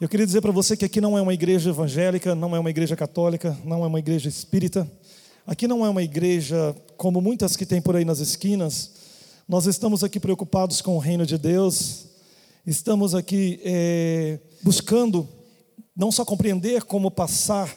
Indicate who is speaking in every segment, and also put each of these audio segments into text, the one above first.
Speaker 1: Eu queria dizer para você que aqui não é uma igreja evangélica, não é uma igreja católica, não é uma igreja espírita. Aqui não é uma igreja como muitas que tem por aí nas esquinas. Nós estamos aqui preocupados com o reino de Deus. Estamos aqui é, buscando não só compreender como passar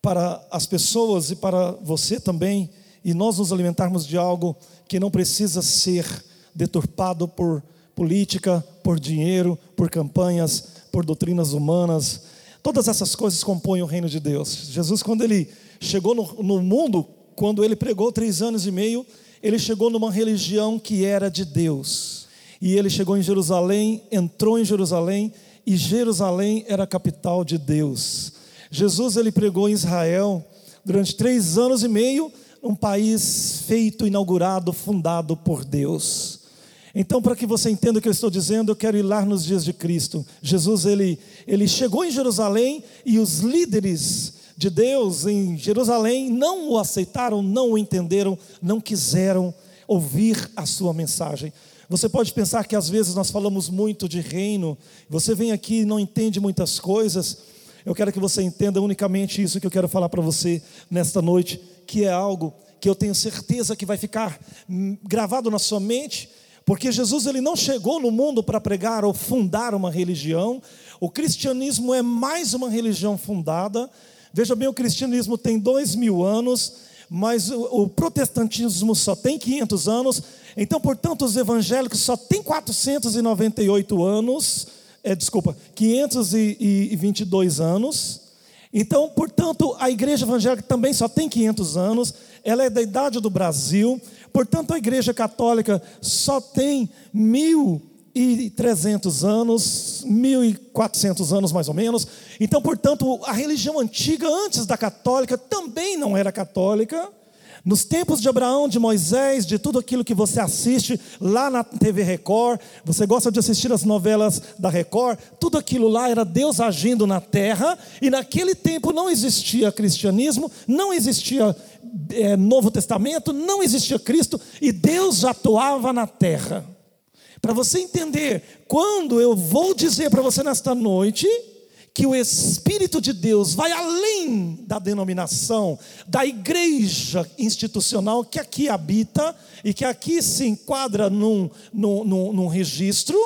Speaker 1: para as pessoas e para você também, e nós nos alimentarmos de algo que não precisa ser deturpado por política, por dinheiro, por campanhas, por doutrinas humanas. Todas essas coisas compõem o reino de Deus. Jesus, quando ele chegou no, no mundo, quando ele pregou três anos e meio, ele chegou numa religião que era de Deus. E ele chegou em Jerusalém, entrou em Jerusalém, e Jerusalém era a capital de Deus. Jesus ele pregou em Israel durante três anos e meio, um país feito, inaugurado, fundado por Deus. Então, para que você entenda o que eu estou dizendo, eu quero ir lá nos dias de Cristo. Jesus, ele, ele chegou em Jerusalém e os líderes de Deus em Jerusalém não o aceitaram, não o entenderam, não quiseram ouvir a sua mensagem. Você pode pensar que às vezes nós falamos muito de reino, você vem aqui e não entende muitas coisas. Eu quero que você entenda unicamente isso que eu quero falar para você nesta noite, que é algo que eu tenho certeza que vai ficar hum, gravado na sua mente porque Jesus ele não chegou no mundo para pregar ou fundar uma religião. O cristianismo é mais uma religião fundada. Veja bem, o cristianismo tem dois mil anos, mas o, o protestantismo só tem 500 anos. Então, portanto, os evangélicos só têm 498 anos. É, desculpa, 522 anos. Então, portanto, a igreja evangélica também só tem 500 anos, ela é da idade do Brasil, portanto, a igreja católica só tem 1.300 anos, 1.400 anos mais ou menos. Então, portanto, a religião antiga, antes da católica, também não era católica. Nos tempos de Abraão, de Moisés, de tudo aquilo que você assiste lá na TV Record, você gosta de assistir as novelas da Record, tudo aquilo lá era Deus agindo na terra, e naquele tempo não existia cristianismo, não existia é, Novo Testamento, não existia Cristo, e Deus atuava na terra. Para você entender, quando eu vou dizer para você nesta noite, que o Espírito de Deus vai além da denominação, da igreja institucional que aqui habita e que aqui se enquadra num, num, num, num registro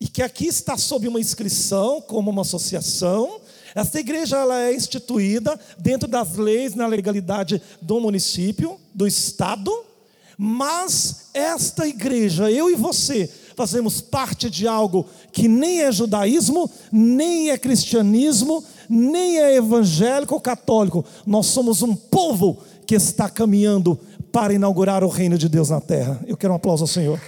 Speaker 1: e que aqui está sob uma inscrição como uma associação. Esta igreja ela é instituída dentro das leis, na legalidade do município, do estado, mas esta igreja, eu e você, fazemos parte de algo que nem é judaísmo, nem é cristianismo, nem é evangélico ou católico. Nós somos um povo que está caminhando para inaugurar o reino de Deus na terra. Eu quero um aplauso ao Senhor.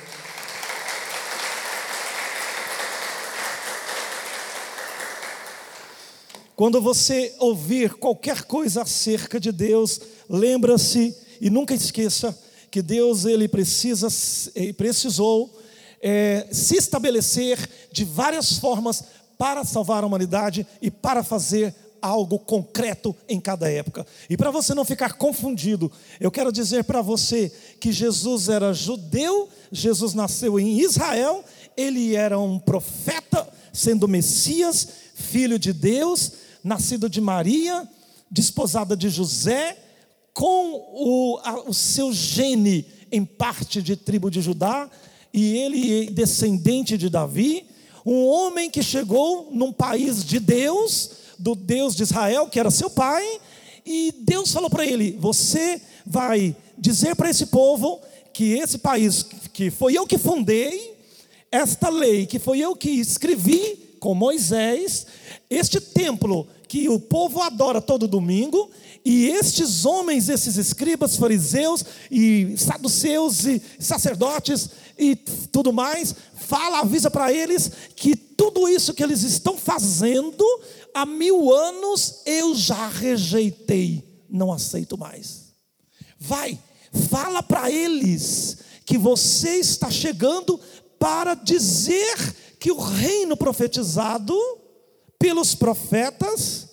Speaker 1: Quando você ouvir qualquer coisa acerca de Deus, lembra-se e nunca esqueça que Deus ele precisa, ele precisou é, se estabelecer de várias formas para salvar a humanidade e para fazer algo concreto em cada época. E para você não ficar confundido, eu quero dizer para você que Jesus era judeu, Jesus nasceu em Israel, ele era um profeta, sendo Messias, filho de Deus, nascido de Maria, desposada de José, com o, a, o seu gene em parte de tribo de Judá, e ele descendente de Davi, um homem que chegou num país de Deus, do Deus de Israel, que era seu pai, e Deus falou para ele: Você vai dizer para esse povo que esse país que foi eu que fundei, esta lei que foi eu que escrevi com Moisés, este templo que o povo adora todo domingo, e estes homens, esses escribas, fariseus e saduceus e sacerdotes e tudo mais, fala, avisa para eles que tudo isso que eles estão fazendo há mil anos eu já rejeitei, não aceito mais. Vai, fala para eles que você está chegando para dizer que o reino profetizado pelos profetas,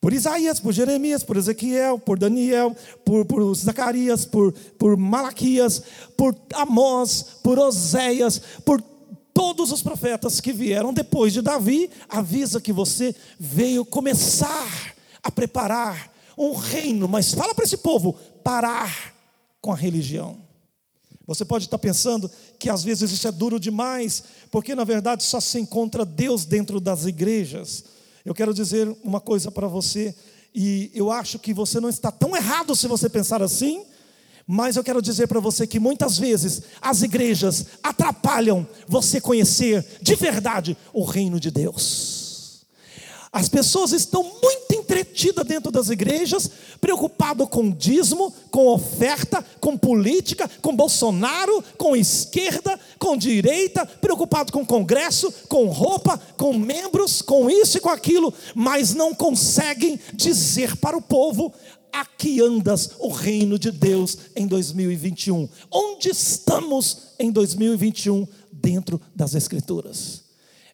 Speaker 1: por Isaías, por Jeremias, por Ezequiel, por Daniel, por, por Zacarias, por, por Malaquias, por Amós, por Oséias, por todos os profetas que vieram depois de Davi, avisa que você veio começar a preparar um reino, mas fala para esse povo parar com a religião. Você pode estar pensando que às vezes isso é duro demais, porque na verdade só se encontra Deus dentro das igrejas. Eu quero dizer uma coisa para você, e eu acho que você não está tão errado se você pensar assim, mas eu quero dizer para você que muitas vezes as igrejas atrapalham você conhecer de verdade o reino de Deus. As pessoas estão muito entretidas dentro das igrejas, preocupado com dízimo, com oferta, com política, com Bolsonaro, com esquerda, com direita, preocupado com congresso, com roupa, com membros, com isso e com aquilo, mas não conseguem dizer para o povo aqui andas o reino de Deus em 2021. Onde estamos em 2021 dentro das escrituras?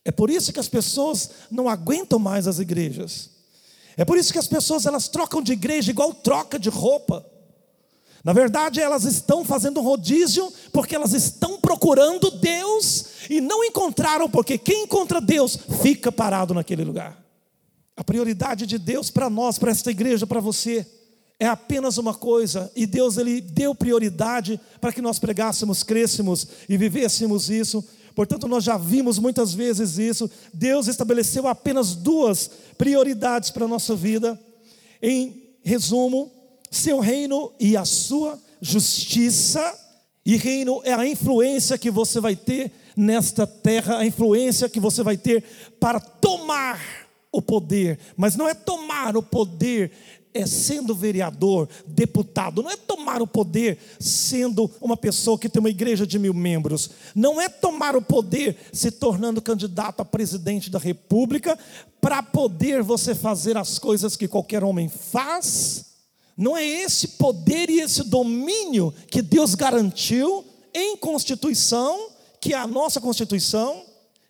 Speaker 1: É por isso que as pessoas não aguentam mais as igrejas. É por isso que as pessoas elas trocam de igreja igual troca de roupa. Na verdade, elas estão fazendo um rodízio porque elas estão procurando Deus e não encontraram, porque quem encontra Deus fica parado naquele lugar. A prioridade de Deus para nós, para esta igreja, para você, é apenas uma coisa, e Deus ele deu prioridade para que nós pregássemos, crescêssemos e vivêssemos isso, Portanto, nós já vimos muitas vezes isso. Deus estabeleceu apenas duas prioridades para a nossa vida. Em resumo, seu reino e a sua justiça. E reino é a influência que você vai ter nesta terra, a influência que você vai ter para tomar o poder, mas não é tomar o poder é sendo vereador, deputado, não é tomar o poder sendo uma pessoa que tem uma igreja de mil membros, não é tomar o poder se tornando candidato a presidente da república, para poder você fazer as coisas que qualquer homem faz, não é esse poder e esse domínio que Deus garantiu em Constituição, que é a nossa Constituição,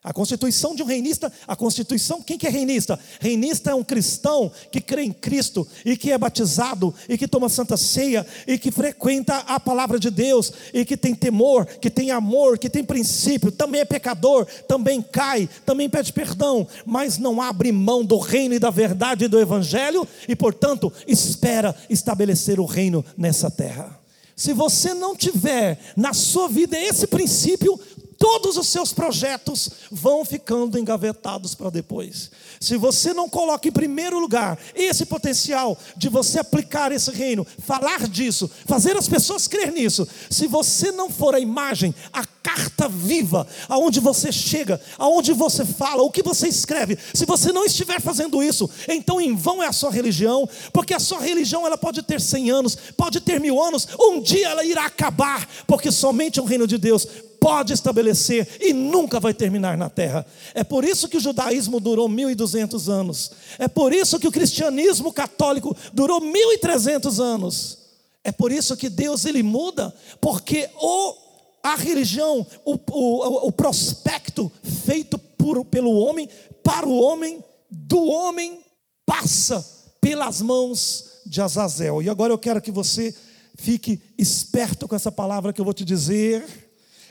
Speaker 1: a constituição de um reinista, a constituição, quem que é reinista? Reinista é um cristão que crê em Cristo e que é batizado e que toma santa ceia e que frequenta a palavra de Deus e que tem temor, que tem amor, que tem princípio, também é pecador, também cai, também pede perdão, mas não abre mão do reino e da verdade e do evangelho e, portanto, espera estabelecer o reino nessa terra. Se você não tiver na sua vida esse princípio, todos os seus projetos vão ficando engavetados para depois. Se você não coloca em primeiro lugar esse potencial de você aplicar esse reino, falar disso, fazer as pessoas crer nisso, se você não for a imagem, a carta viva, aonde você chega, aonde você fala, o que você escreve, se você não estiver fazendo isso, então em vão é a sua religião, porque a sua religião ela pode ter cem anos, pode ter mil anos, um dia ela irá acabar, porque somente o reino de Deus pode estabelecer e nunca vai terminar na terra. É por isso que o judaísmo durou 1200 anos. É por isso que o cristianismo católico durou 1300 anos. É por isso que Deus ele muda, porque o a religião, o, o, o prospecto feito por, pelo homem, para o homem, do homem, passa pelas mãos de Azazel. E agora eu quero que você fique esperto com essa palavra que eu vou te dizer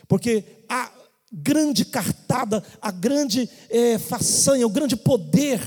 Speaker 1: porque a grande cartada, a grande é, façanha, o grande poder,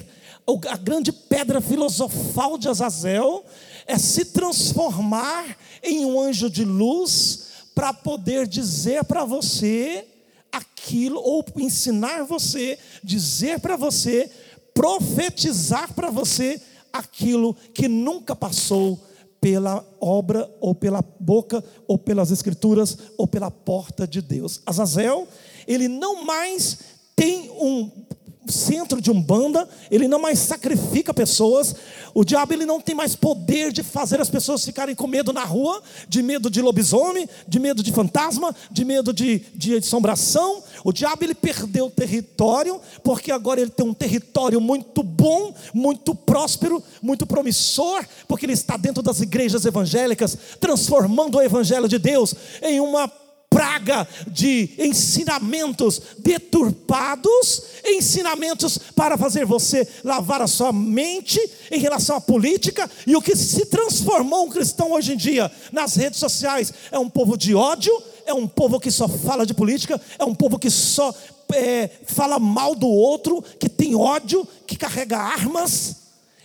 Speaker 1: a grande pedra filosofal de Azazel é se transformar em um anjo de luz para poder dizer para você aquilo, ou ensinar você, dizer para você, profetizar para você aquilo que nunca passou pela obra, ou pela boca, ou pelas escrituras, ou pela porta de Deus. Azazel, ele não mais tem um centro de umbanda, ele não mais sacrifica pessoas. O diabo ele não tem mais poder de fazer as pessoas ficarem com medo na rua, de medo de lobisomem, de medo de fantasma, de medo de, de assombração. O diabo ele perdeu território, porque agora ele tem um território muito bom, muito próspero, muito promissor, porque ele está dentro das igrejas evangélicas, transformando o evangelho de Deus em uma praga de ensinamentos deturpados, ensinamentos para fazer você lavar a sua mente em relação à política, e o que se transformou um cristão hoje em dia nas redes sociais é um povo de ódio, é um povo que só fala de política, é um povo que só é, fala mal do outro, que tem ódio, que carrega armas.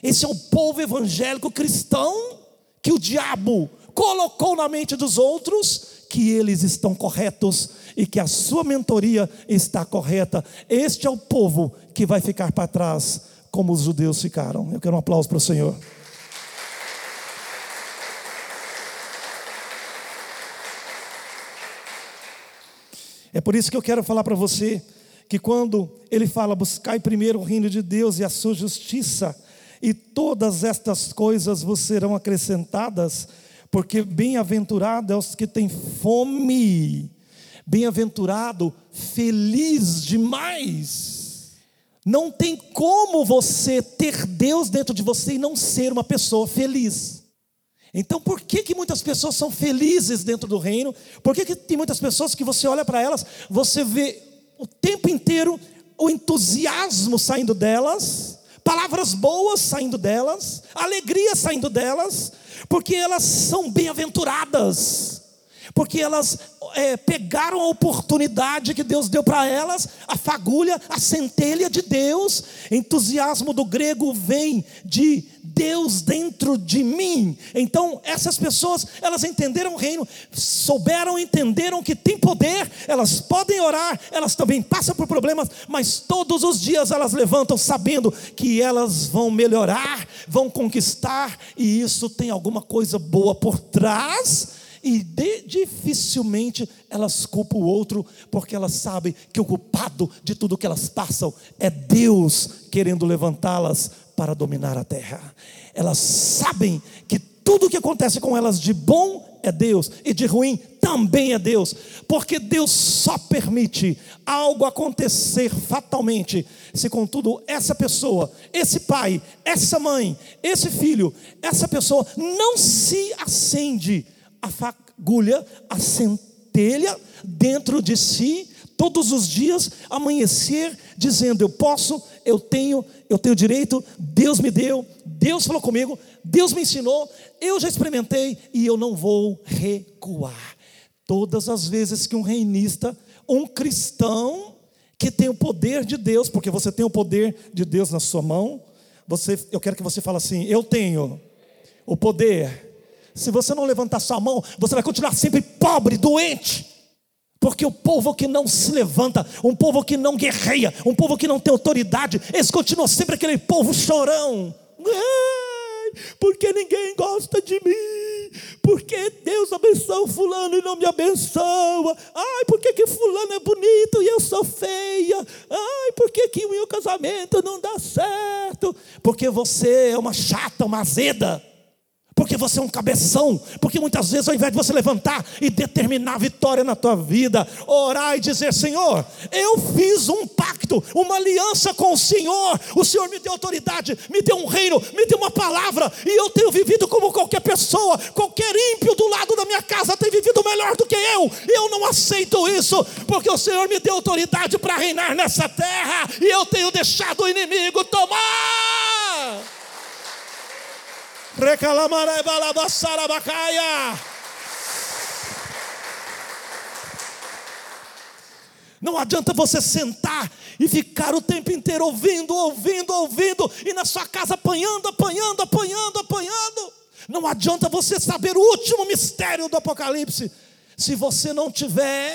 Speaker 1: Esse é o povo evangélico cristão que o diabo colocou na mente dos outros que eles estão corretos e que a sua mentoria está correta. Este é o povo que vai ficar para trás, como os judeus ficaram. Eu quero um aplauso para o Senhor. É por isso que eu quero falar para você que quando ele fala buscai primeiro o reino de Deus e a sua justiça, e todas estas coisas vos serão acrescentadas, porque bem-aventurado é os que têm fome, bem-aventurado, feliz demais. Não tem como você ter Deus dentro de você e não ser uma pessoa feliz. Então, por que, que muitas pessoas são felizes dentro do reino? Por que, que tem muitas pessoas que você olha para elas, você vê o tempo inteiro o entusiasmo saindo delas, palavras boas saindo delas, alegria saindo delas, porque elas são bem-aventuradas, porque elas é, pegaram a oportunidade que Deus deu para elas, a fagulha, a centelha de Deus. Entusiasmo do grego vem de Deus dentro de mim. Então, essas pessoas, elas entenderam o reino, souberam, entenderam que tem poder, elas podem orar, elas também passam por problemas, mas todos os dias elas levantam sabendo que elas vão melhorar, vão conquistar, e isso tem alguma coisa boa por trás e de, dificilmente elas culpam o outro, porque elas sabem que o culpado de tudo que elas passam é Deus querendo levantá-las para dominar a terra. Elas sabem que tudo o que acontece com elas de bom é Deus e de ruim também é Deus, porque Deus só permite algo acontecer fatalmente se contudo essa pessoa, esse pai, essa mãe, esse filho, essa pessoa não se acende a fagulha, a centelha dentro de si, todos os dias amanhecer dizendo: Eu posso, eu tenho, eu tenho direito, Deus me deu, Deus falou comigo, Deus me ensinou, eu já experimentei e eu não vou recuar. Todas as vezes que um reinista, um cristão que tem o poder de Deus, porque você tem o poder de Deus na sua mão, você, eu quero que você fale assim: Eu tenho o poder se você não levantar sua mão, você vai continuar sempre pobre, doente. Porque o povo que não se levanta, um povo que não guerreia, um povo que não tem autoridade, eles continuam sempre aquele povo chorão. Porque ninguém gosta de mim? Porque Deus abençoa fulano e não me abençoa? Ai, porque que fulano é bonito e eu sou feia? Ai, porque que o meu casamento não dá certo? Porque você é uma chata, uma azeda porque você é um cabeção, porque muitas vezes ao invés de você levantar e determinar a vitória na tua vida, orar e dizer: Senhor, eu fiz um pacto, uma aliança com o Senhor, o Senhor me deu autoridade, me deu um reino, me deu uma palavra, e eu tenho vivido como qualquer pessoa, qualquer ímpio do lado da minha casa tem vivido melhor do que eu, eu não aceito isso, porque o Senhor me deu autoridade para reinar nessa terra, e eu tenho deixado o inimigo tomar. Não adianta você sentar e ficar o tempo inteiro ouvindo, ouvindo, ouvindo, e na sua casa apanhando, apanhando, apanhando, apanhando. Não adianta você saber o último mistério do Apocalipse, se você não tiver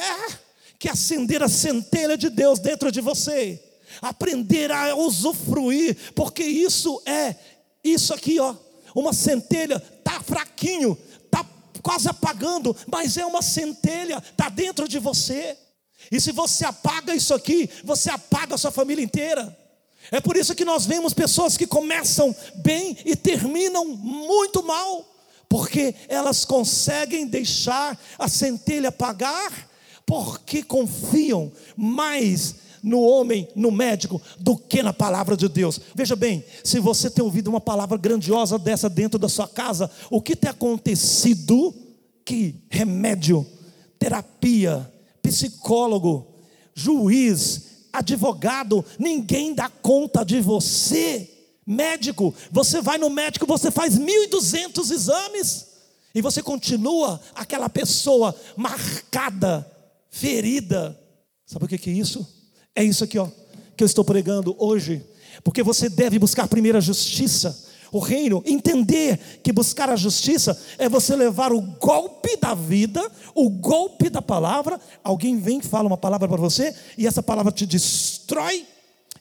Speaker 1: que acender a centelha de Deus dentro de você, aprender a usufruir, porque isso é isso aqui, ó, uma centelha tá fraquinho, tá quase apagando, mas é uma centelha, tá dentro de você. E se você apaga isso aqui, você apaga a sua família inteira. É por isso que nós vemos pessoas que começam bem e terminam muito mal, porque elas conseguem deixar a centelha apagar, porque confiam mais no homem, no médico, do que na palavra de Deus. Veja bem, se você tem ouvido uma palavra grandiosa dessa dentro da sua casa, o que tem acontecido? Que remédio, terapia, psicólogo, juiz, advogado, ninguém dá conta de você. Médico, você vai no médico, você faz 1.200 exames e você continua aquela pessoa marcada, ferida. Sabe o que é isso? É isso aqui, ó, que eu estou pregando hoje. Porque você deve buscar primeiro a justiça o reino, entender que buscar a justiça é você levar o golpe da vida, o golpe da palavra. Alguém vem fala uma palavra para você, e essa palavra te destrói,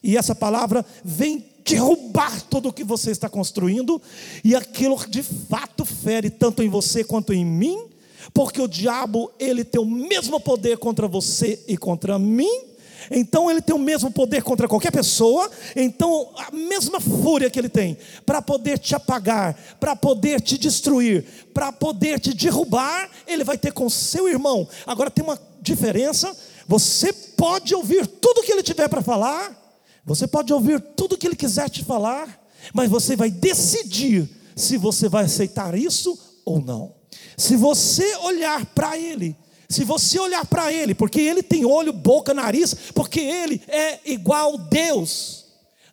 Speaker 1: e essa palavra vem derrubar tudo o que você está construindo, e aquilo de fato fere tanto em você quanto em mim, porque o diabo ele tem o mesmo poder contra você e contra mim então ele tem o mesmo poder contra qualquer pessoa, então a mesma fúria que ele tem para poder te apagar, para poder te destruir, para poder te derrubar, ele vai ter com seu irmão. Agora tem uma diferença, você pode ouvir tudo que ele tiver para falar, você pode ouvir tudo que ele quiser te falar, mas você vai decidir se você vai aceitar isso ou não. Se você olhar para ele se você olhar para ele, porque ele tem olho, boca, nariz, porque ele é igual a Deus.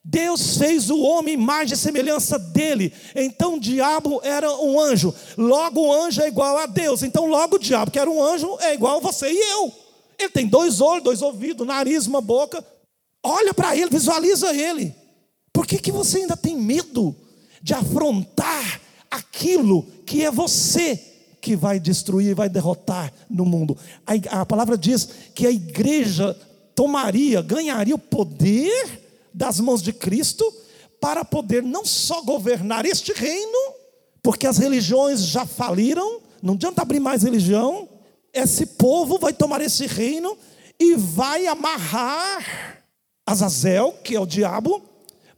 Speaker 1: Deus fez o homem imagem e semelhança dele. Então o diabo era um anjo. Logo o anjo é igual a Deus. Então logo o diabo, que era um anjo, é igual a você e eu. Ele tem dois olhos, dois ouvidos, nariz, uma boca. Olha para ele, visualiza ele. Por que, que você ainda tem medo de afrontar aquilo que é você? Que vai destruir, vai derrotar no mundo. A, a palavra diz que a igreja tomaria, ganharia o poder das mãos de Cristo para poder não só governar este reino, porque as religiões já faliram, não adianta abrir mais religião, esse povo vai tomar esse reino e vai amarrar Azazel, que é o diabo,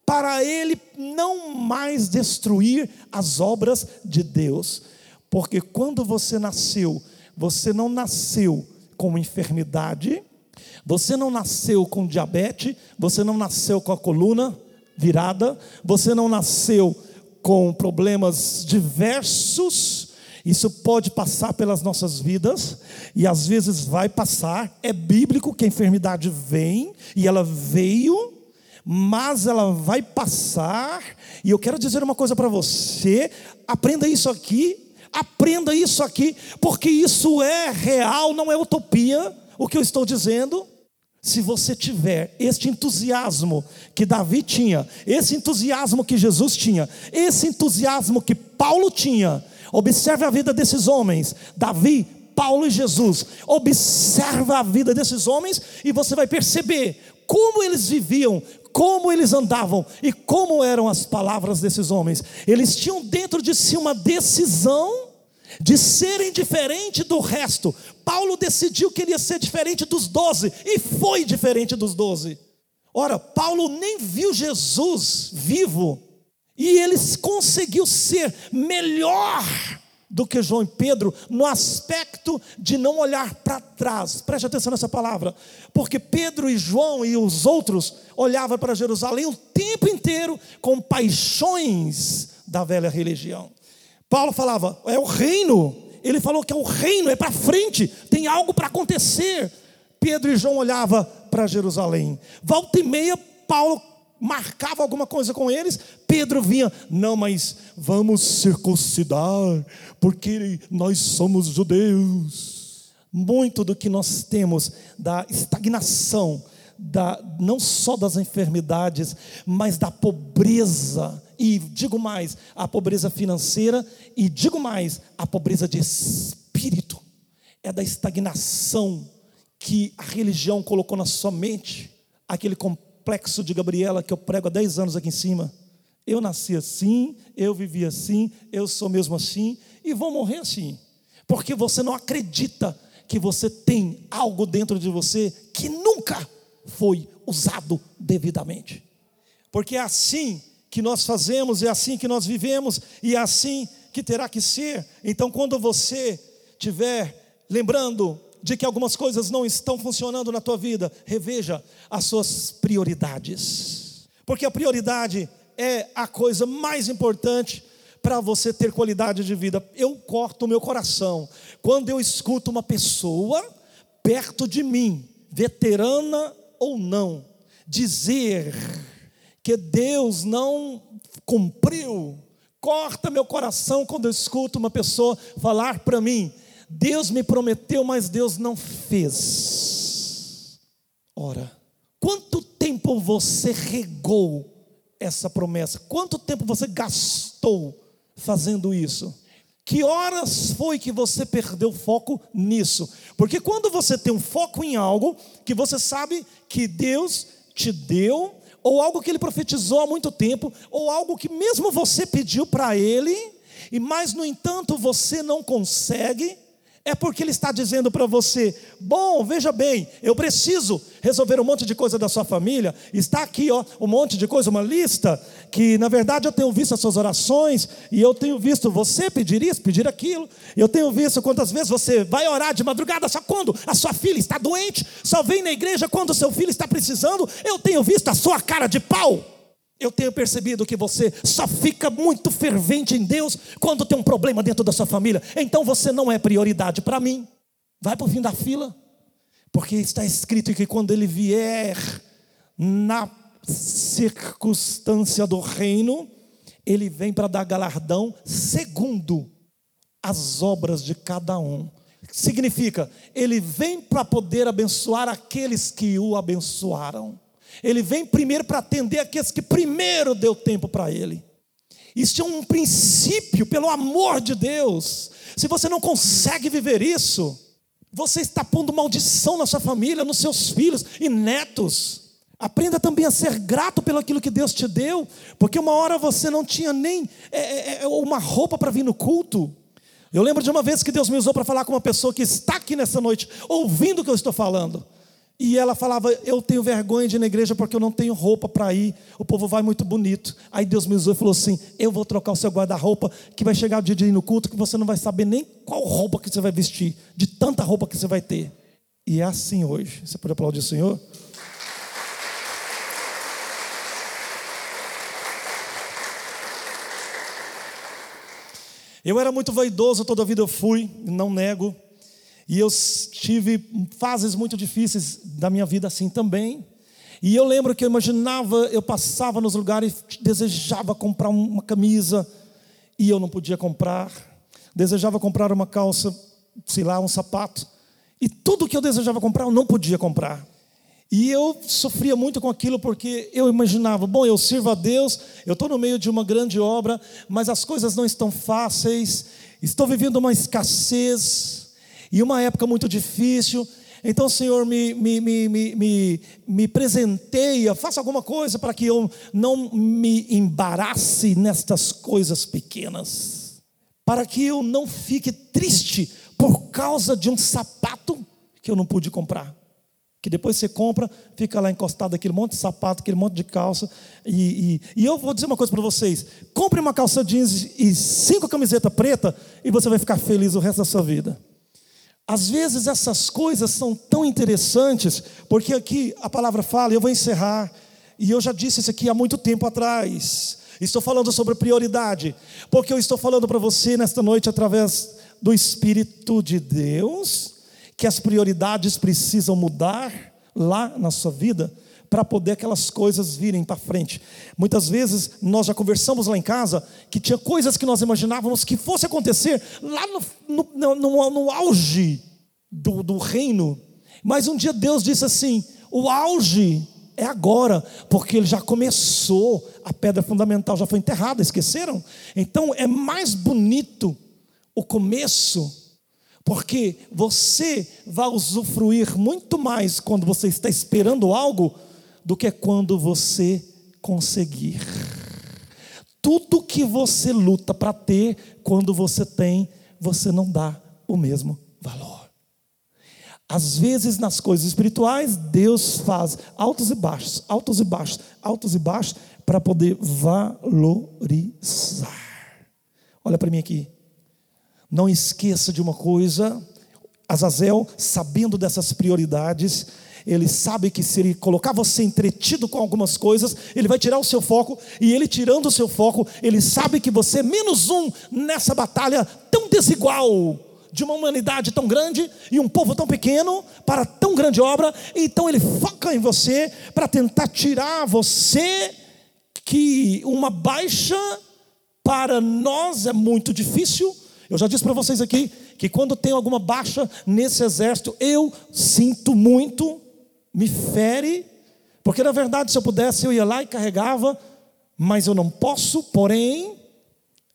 Speaker 1: para ele não mais destruir as obras de Deus. Porque quando você nasceu, você não nasceu com enfermidade, você não nasceu com diabetes, você não nasceu com a coluna virada, você não nasceu com problemas diversos. Isso pode passar pelas nossas vidas e às vezes vai passar. É bíblico que a enfermidade vem e ela veio, mas ela vai passar. E eu quero dizer uma coisa para você: aprenda isso aqui Aprenda isso aqui, porque isso é real, não é utopia, o que eu estou dizendo. Se você tiver este entusiasmo que Davi tinha, esse entusiasmo que Jesus tinha, esse entusiasmo que Paulo tinha, observe a vida desses homens, Davi, Paulo e Jesus. Observa a vida desses homens e você vai perceber como eles viviam, como eles andavam e como eram as palavras desses homens. Eles tinham dentro de si uma decisão de serem diferente do resto. Paulo decidiu que ele ia ser diferente dos doze e foi diferente dos doze. Ora, Paulo nem viu Jesus vivo e ele conseguiu ser melhor do que João e Pedro no aspecto de não olhar para trás. Preste atenção nessa palavra, porque Pedro e João e os outros olhavam para Jerusalém o tempo inteiro com paixões da velha religião. Paulo falava, é o reino. Ele falou que é o reino, é para frente, tem algo para acontecer. Pedro e João olhavam para Jerusalém. Volta e meia, Paulo marcava alguma coisa com eles, Pedro vinha, não, mas vamos circuncidar, porque nós somos judeus. Muito do que nós temos da estagnação, da, não só das enfermidades, mas da pobreza, e digo mais, a pobreza financeira, e digo mais, a pobreza de espírito, é da estagnação que a religião colocou na sua mente, aquele complexo de Gabriela que eu prego há 10 anos aqui em cima. Eu nasci assim, eu vivi assim, eu sou mesmo assim e vou morrer assim. Porque você não acredita que você tem algo dentro de você que nunca foi usado devidamente. Porque é assim que nós fazemos, é assim que nós vivemos e é assim que terá que ser. Então, quando você tiver lembrando de que algumas coisas não estão funcionando na tua vida, reveja as suas prioridades. Porque a prioridade é a coisa mais importante para você ter qualidade de vida. Eu corto o meu coração quando eu escuto uma pessoa perto de mim, veterana ou não, dizer que Deus não cumpriu. Corta meu coração quando eu escuto uma pessoa falar para mim: Deus me prometeu, mas Deus não fez. Ora, quanto tempo você regou essa promessa? Quanto tempo você gastou fazendo isso? Que horas foi que você perdeu foco nisso? Porque quando você tem um foco em algo que você sabe que Deus te deu, ou algo que ele profetizou há muito tempo, ou algo que mesmo você pediu para ele, e mas no entanto você não consegue, é porque ele está dizendo para você: bom, veja bem, eu preciso resolver um monte de coisa da sua família. Está aqui, ó, um monte de coisa, uma lista que na verdade eu tenho visto as suas orações e eu tenho visto você pedir isso, pedir aquilo. Eu tenho visto quantas vezes você vai orar de madrugada só quando a sua filha está doente, só vem na igreja quando o seu filho está precisando. Eu tenho visto a sua cara de pau. Eu tenho percebido que você só fica muito fervente em Deus quando tem um problema dentro da sua família. Então você não é prioridade para mim. Vai para o fim da fila. Porque está escrito que quando ele vier na circunstância do reino, ele vem para dar galardão segundo as obras de cada um. Significa, ele vem para poder abençoar aqueles que o abençoaram. Ele vem primeiro para atender aqueles que primeiro deu tempo para ele. Isso é um princípio, pelo amor de Deus. Se você não consegue viver isso, você está pondo maldição na sua família, nos seus filhos e netos. Aprenda também a ser grato pelo aquilo que Deus te deu, porque uma hora você não tinha nem é, é, é uma roupa para vir no culto. Eu lembro de uma vez que Deus me usou para falar com uma pessoa que está aqui nessa noite, ouvindo o que eu estou falando. E ela falava: Eu tenho vergonha de ir na igreja porque eu não tenho roupa para ir. O povo vai muito bonito. Aí Deus me usou e falou assim: Eu vou trocar o seu guarda-roupa, que vai chegar o dia de ir no culto, que você não vai saber nem qual roupa que você vai vestir, de tanta roupa que você vai ter. E é assim hoje. Você pode aplaudir o Senhor? Eu era muito vaidoso, toda a vida eu fui, não nego. E eu tive fases muito difíceis da minha vida assim também. E eu lembro que eu imaginava, eu passava nos lugares, desejava comprar uma camisa e eu não podia comprar. Desejava comprar uma calça, sei lá, um sapato. E tudo que eu desejava comprar, eu não podia comprar. E eu sofria muito com aquilo porque eu imaginava, bom, eu sirvo a Deus, eu estou no meio de uma grande obra, mas as coisas não estão fáceis, estou vivendo uma escassez, e uma época muito difícil. Então, Senhor, me, me, me, me, me, presenteia, faça alguma coisa para que eu não me embarace nestas coisas pequenas, para que eu não fique triste por causa de um sapato que eu não pude comprar. Que depois você compra, fica lá encostado aquele monte de sapato, aquele monte de calça. E, e, e eu vou dizer uma coisa para vocês: compre uma calça jeans e cinco camisetas preta e você vai ficar feliz o resto da sua vida. Às vezes essas coisas são tão interessantes, porque aqui a palavra fala, eu vou encerrar, e eu já disse isso aqui há muito tempo atrás. Estou falando sobre prioridade, porque eu estou falando para você nesta noite através do Espírito de Deus, que as prioridades precisam mudar lá na sua vida para poder aquelas coisas virem para frente. Muitas vezes nós já conversamos lá em casa que tinha coisas que nós imaginávamos que fosse acontecer lá no, no, no, no auge do, do reino, mas um dia Deus disse assim: o auge é agora, porque ele já começou, a pedra fundamental já foi enterrada, esqueceram? Então é mais bonito o começo Porque você vai usufruir muito mais quando você está esperando algo do que quando você conseguir. Tudo que você luta para ter, quando você tem, você não dá o mesmo valor. Às vezes, nas coisas espirituais, Deus faz altos e baixos, altos e baixos, altos e baixos, para poder valorizar. Olha para mim aqui. Não esqueça de uma coisa: Azazel, sabendo dessas prioridades, ele sabe que se ele colocar você entretido com algumas coisas, ele vai tirar o seu foco, e ele tirando o seu foco, ele sabe que você é menos um nessa batalha tão desigual de uma humanidade tão grande e um povo tão pequeno para tão grande obra, então ele foca em você para tentar tirar você que uma baixa para nós é muito difícil. Eu já disse para vocês aqui que quando tem alguma baixa nesse exército, eu sinto muito, me fere, porque na verdade, se eu pudesse, eu ia lá e carregava, mas eu não posso, porém,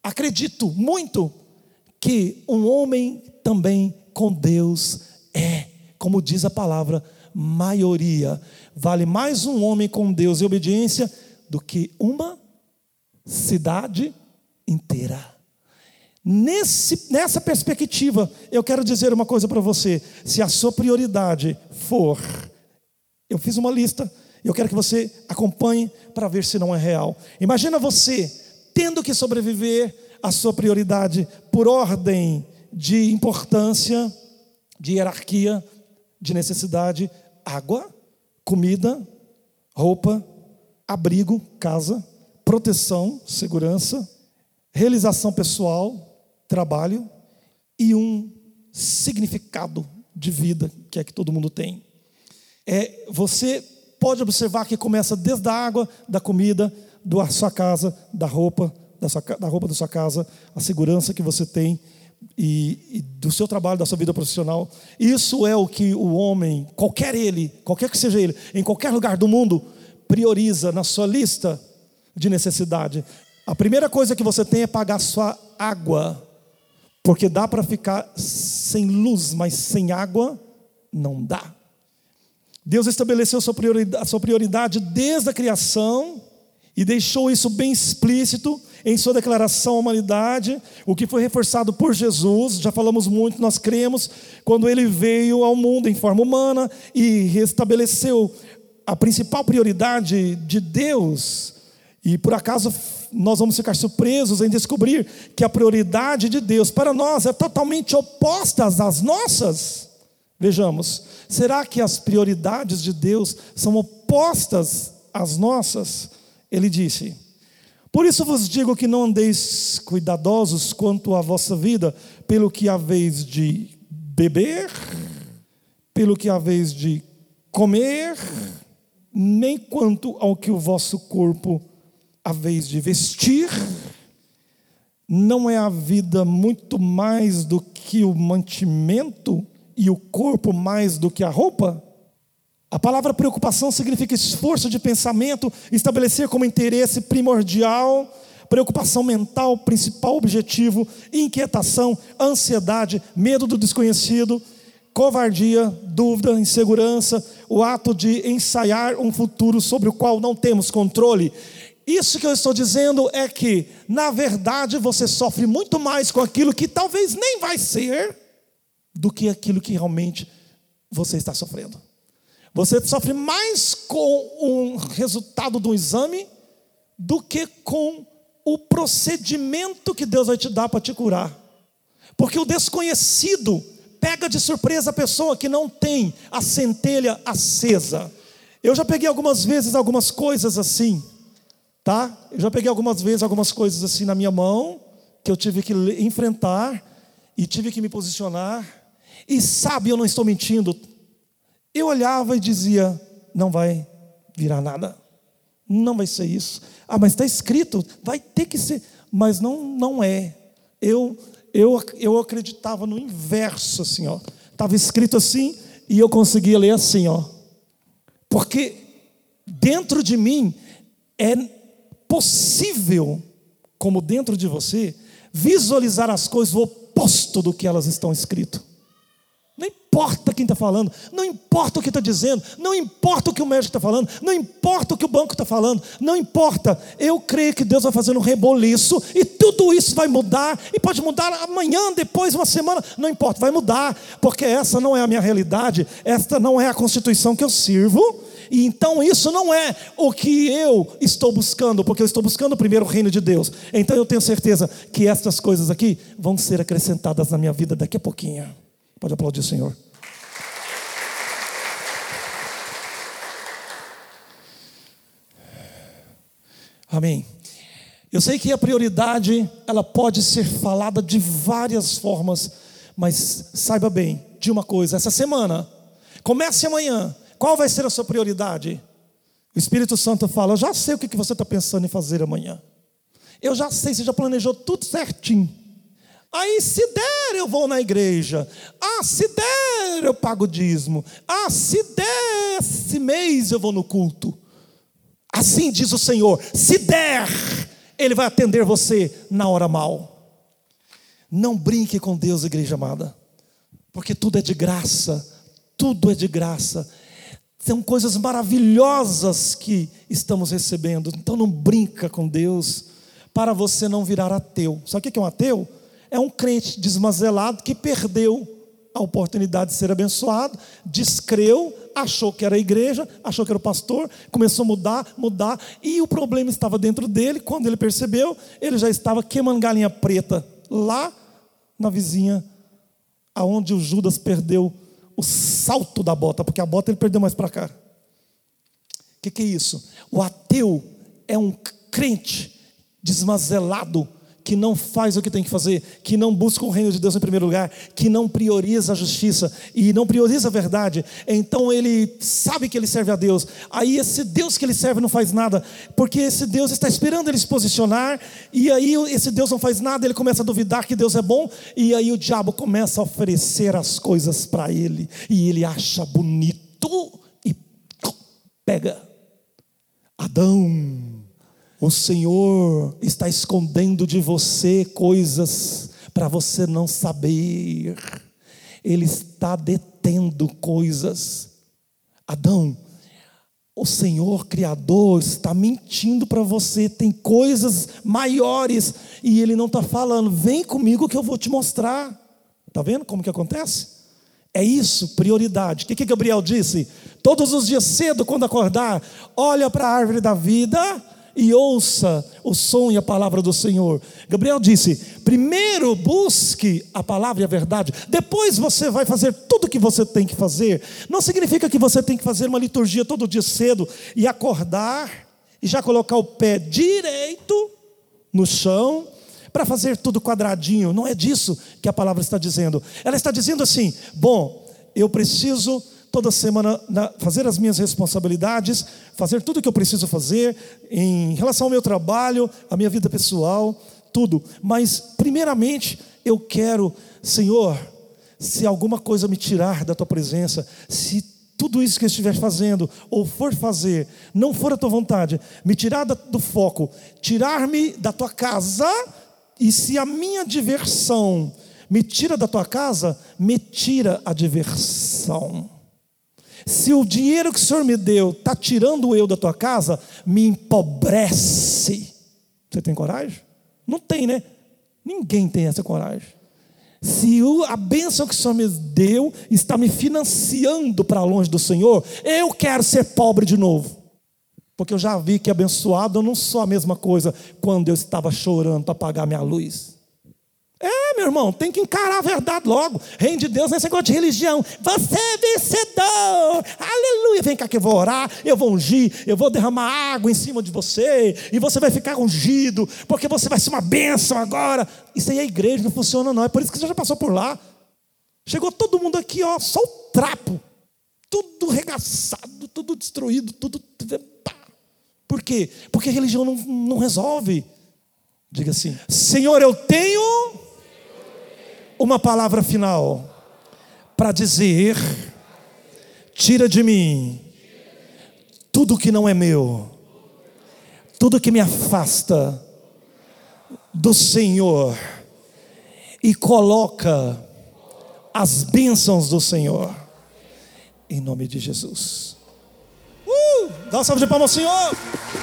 Speaker 1: acredito muito que um homem também com Deus é, como diz a palavra, maioria. Vale mais um homem com Deus e obediência do que uma cidade inteira. Nesse, nessa perspectiva, eu quero dizer uma coisa para você: se a sua prioridade for, eu fiz uma lista, eu quero que você acompanhe para ver se não é real. Imagina você tendo que sobreviver a sua prioridade por ordem de importância, de hierarquia, de necessidade: água, comida, roupa, abrigo, casa, proteção, segurança, realização pessoal, trabalho e um significado de vida que é que todo mundo tem. É, você pode observar que começa desde a água, da comida, da sua casa, da roupa, da, sua, da roupa da sua casa, a segurança que você tem e, e, do seu trabalho, da sua vida profissional. Isso é o que o homem, qualquer ele, qualquer que seja ele, em qualquer lugar do mundo, prioriza na sua lista de necessidade. A primeira coisa que você tem é pagar sua água, porque dá para ficar sem luz, mas sem água não dá. Deus estabeleceu sua prioridade, sua prioridade desde a criação e deixou isso bem explícito em sua declaração à humanidade, o que foi reforçado por Jesus, já falamos muito, nós cremos, quando ele veio ao mundo em forma humana e restabeleceu a principal prioridade de Deus. E por acaso nós vamos ficar surpresos em descobrir que a prioridade de Deus para nós é totalmente oposta às nossas. Vejamos, será que as prioridades de Deus são opostas às nossas? Ele disse: Por isso vos digo que não andeis cuidadosos quanto à vossa vida, pelo que haveis de beber, pelo que haveis de comer, nem quanto ao que o vosso corpo haveis de vestir. Não é a vida muito mais do que o mantimento e o corpo mais do que a roupa? A palavra preocupação significa esforço de pensamento, estabelecer como interesse primordial, preocupação mental, principal objetivo, inquietação, ansiedade, medo do desconhecido, covardia, dúvida, insegurança, o ato de ensaiar um futuro sobre o qual não temos controle. Isso que eu estou dizendo é que, na verdade, você sofre muito mais com aquilo que talvez nem vai ser, do que aquilo que realmente você está sofrendo. Você sofre mais com o resultado do exame do que com o procedimento que Deus vai te dar para te curar. Porque o desconhecido pega de surpresa a pessoa que não tem a centelha acesa. Eu já peguei algumas vezes algumas coisas assim, tá? Eu já peguei algumas vezes algumas coisas assim na minha mão que eu tive que enfrentar e tive que me posicionar. E sabe, eu não estou mentindo, eu olhava e dizia: não vai virar nada, não vai ser isso. Ah, mas está escrito, vai ter que ser, mas não, não é. Eu, eu, eu acreditava no inverso, assim, ó. Estava escrito assim e eu conseguia ler assim, ó. Porque dentro de mim é possível, como dentro de você, visualizar as coisas o oposto do que elas estão escritas. Não importa quem está falando, não importa o que está dizendo, não importa o que o médico está falando, não importa o que o banco está falando, não importa. Eu creio que Deus vai fazer um reboliço e tudo isso vai mudar, e pode mudar amanhã, depois, uma semana, não importa, vai mudar, porque essa não é a minha realidade, esta não é a constituição que eu sirvo, e então isso não é o que eu estou buscando, porque eu estou buscando primeiro o reino de Deus. Então eu tenho certeza que estas coisas aqui vão ser acrescentadas na minha vida daqui a pouquinho. Pode aplaudir o Senhor. Amém. Eu sei que a prioridade, ela pode ser falada de várias formas, mas saiba bem de uma coisa, essa semana, comece amanhã, qual vai ser a sua prioridade? O Espírito Santo fala, eu já sei o que você está pensando em fazer amanhã. Eu já sei, você já planejou tudo certinho. Aí, se der, eu vou na igreja. Ah, se der, eu pago dízimo. Ah, se der, esse mês eu vou no culto. Assim diz o Senhor: se der, Ele vai atender você na hora mal. Não brinque com Deus, igreja amada, porque tudo é de graça, tudo é de graça. São coisas maravilhosas que estamos recebendo. Então não brinca com Deus para você não virar ateu. Sabe o que é um ateu? É um crente desmazelado que perdeu a oportunidade de ser abençoado, descreu, achou que era a igreja, achou que era o pastor, começou a mudar, mudar, e o problema estava dentro dele. Quando ele percebeu, ele já estava queimando galinha preta lá na vizinha, aonde o Judas perdeu o salto da bota, porque a bota ele perdeu mais para cá. O que, que é isso? O ateu é um crente desmazelado que não faz o que tem que fazer, que não busca o reino de Deus em primeiro lugar, que não prioriza a justiça e não prioriza a verdade, então ele sabe que ele serve a Deus. Aí esse Deus que ele serve não faz nada, porque esse Deus está esperando ele se posicionar, e aí esse Deus não faz nada, ele começa a duvidar que Deus é bom, e aí o diabo começa a oferecer as coisas para ele, e ele acha bonito e pega. Adão o Senhor está escondendo de você coisas para você não saber. Ele está detendo coisas. Adão, o Senhor Criador está mentindo para você, tem coisas maiores e Ele não está falando, vem comigo que eu vou te mostrar. Está vendo como que acontece? É isso, prioridade. O que, que Gabriel disse? Todos os dias cedo, quando acordar, olha para a árvore da vida e ouça o som e a palavra do Senhor. Gabriel disse: primeiro busque a palavra e a verdade, depois você vai fazer tudo o que você tem que fazer. Não significa que você tem que fazer uma liturgia todo dia cedo e acordar e já colocar o pé direito no chão para fazer tudo quadradinho. Não é disso que a palavra está dizendo. Ela está dizendo assim: bom, eu preciso toda semana na, fazer as minhas responsabilidades, fazer tudo o que eu preciso fazer em relação ao meu trabalho, à minha vida pessoal, tudo. Mas, primeiramente, eu quero, Senhor, se alguma coisa me tirar da tua presença, se tudo isso que eu estiver fazendo ou for fazer não for a tua vontade, me tirar do foco, tirar-me da tua casa, e se a minha diversão me tira da tua casa, me tira a diversão. Se o dinheiro que o Senhor me deu está tirando eu da tua casa, me empobrece. Você tem coragem? Não tem, né? Ninguém tem essa coragem. Se a bênção que o Senhor me deu está me financiando para longe do Senhor, eu quero ser pobre de novo. Porque eu já vi que abençoado eu não sou a mesma coisa quando eu estava chorando para pagar minha luz. É, meu irmão, tem que encarar a verdade logo. Reino de Deus não é esse negócio de religião. Você é vencedor. Aleluia. Vem cá que eu vou orar, eu vou ungir, eu vou derramar água em cima de você. E você vai ficar ungido, porque você vai ser uma bênção agora. Isso aí é igreja, não funciona não. É por isso que você já passou por lá. Chegou todo mundo aqui, ó, só o trapo. Tudo regaçado, tudo destruído, tudo. Por quê? Porque religião não, não resolve. Diga assim: Senhor, eu tenho uma palavra final para dizer: tira de mim tudo que não é meu, tudo que me afasta do Senhor, e coloca as bênçãos do Senhor. Em nome de Jesus. Uh, dá uma salva de palmas ao Senhor.